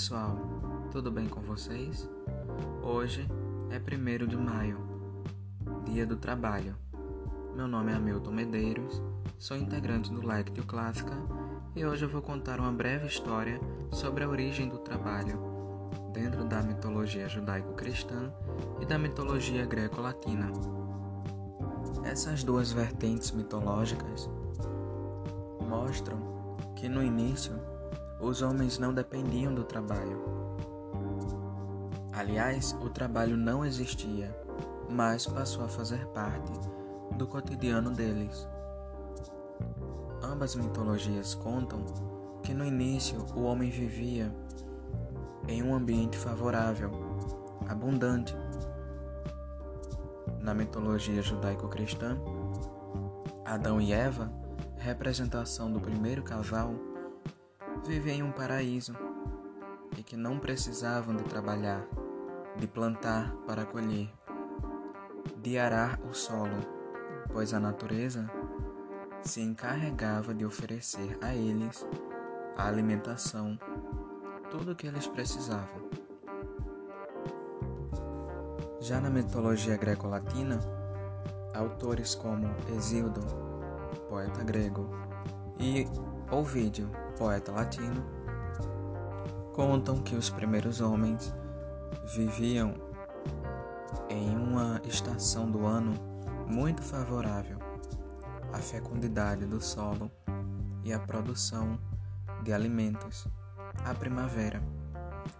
pessoal, tudo bem com vocês? Hoje é 1 de maio, Dia do Trabalho. Meu nome é Hamilton Medeiros, sou integrante do to Clássica e hoje eu vou contar uma breve história sobre a origem do trabalho dentro da mitologia judaico-cristã e da mitologia greco-latina. Essas duas vertentes mitológicas mostram que no início os homens não dependiam do trabalho. Aliás, o trabalho não existia, mas passou a fazer parte do cotidiano deles. Ambas mitologias contam que no início o homem vivia em um ambiente favorável, abundante. Na mitologia judaico-cristã, Adão e Eva, representação do primeiro casal, vivem em um paraíso e que não precisavam de trabalhar, de plantar para colher, de arar o solo, pois a natureza se encarregava de oferecer a eles a alimentação, tudo o que eles precisavam. Já na mitologia greco-latina, autores como Hesíodo, poeta grego, e Ovídio, poeta latino, contam que os primeiros homens viviam em uma estação do ano muito favorável à fecundidade do solo e à produção de alimentos, a primavera.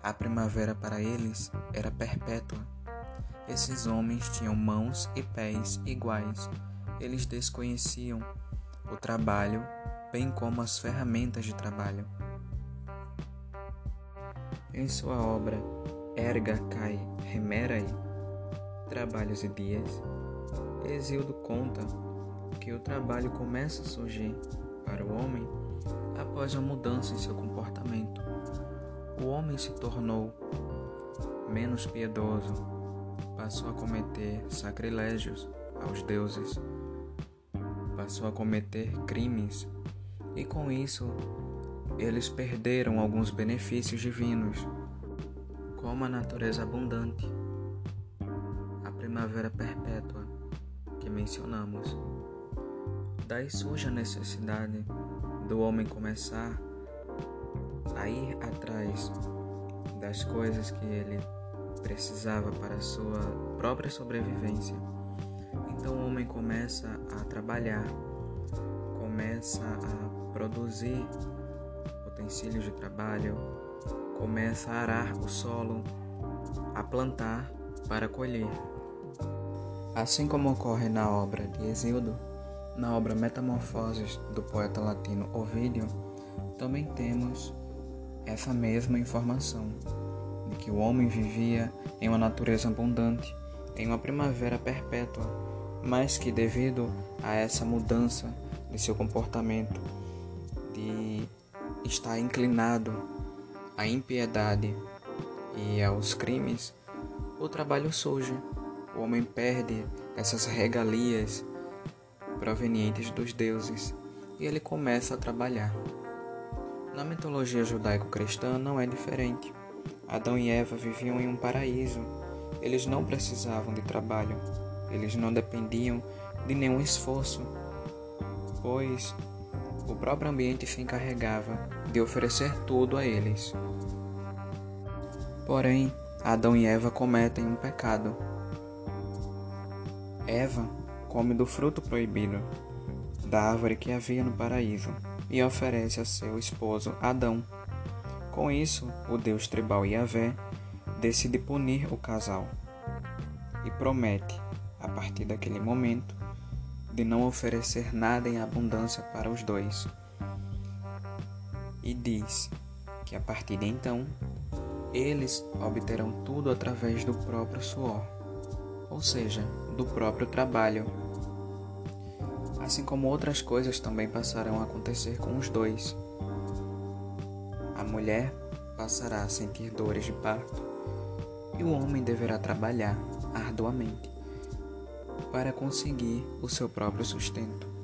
A primavera para eles era perpétua. Esses homens tinham mãos e pés iguais. Eles desconheciam o trabalho bem como as ferramentas de trabalho. Em sua obra Erga Kai Remerai, Trabalhos e Dias, Exildo conta que o trabalho começa a surgir para o homem após uma mudança em seu comportamento. O homem se tornou menos piedoso, passou a cometer sacrilégios aos deuses, passou a cometer crimes e com isso eles perderam alguns benefícios divinos, como a natureza abundante, a primavera perpétua que mencionamos. Daí surge a necessidade do homem começar a ir atrás das coisas que ele precisava para a sua própria sobrevivência. Então o homem começa a trabalhar, começa a produzir utensílios de trabalho, começa a arar o solo, a plantar para colher. Assim como ocorre na obra de Exildo, na obra Metamorfoses do poeta latino Ovídio, também temos essa mesma informação de que o homem vivia em uma natureza abundante, em uma primavera perpétua, mas que devido a essa mudança de seu comportamento, de estar inclinado à impiedade e aos crimes, o trabalho surge. O homem perde essas regalias provenientes dos deuses e ele começa a trabalhar. Na mitologia judaico-cristã não é diferente. Adão e Eva viviam em um paraíso. Eles não precisavam de trabalho. Eles não dependiam de nenhum esforço, pois o próprio ambiente se encarregava de oferecer tudo a eles. Porém, Adão e Eva cometem um pecado. Eva come do fruto proibido da árvore que havia no paraíso e oferece a seu esposo Adão. Com isso, o deus tribal Yahvé decide punir o casal e promete, a partir daquele momento, de não oferecer nada em abundância para os dois. E diz que a partir de então, eles obterão tudo através do próprio suor, ou seja, do próprio trabalho. Assim como outras coisas também passarão a acontecer com os dois. A mulher passará a sentir dores de parto e o homem deverá trabalhar arduamente para conseguir o seu próprio sustento.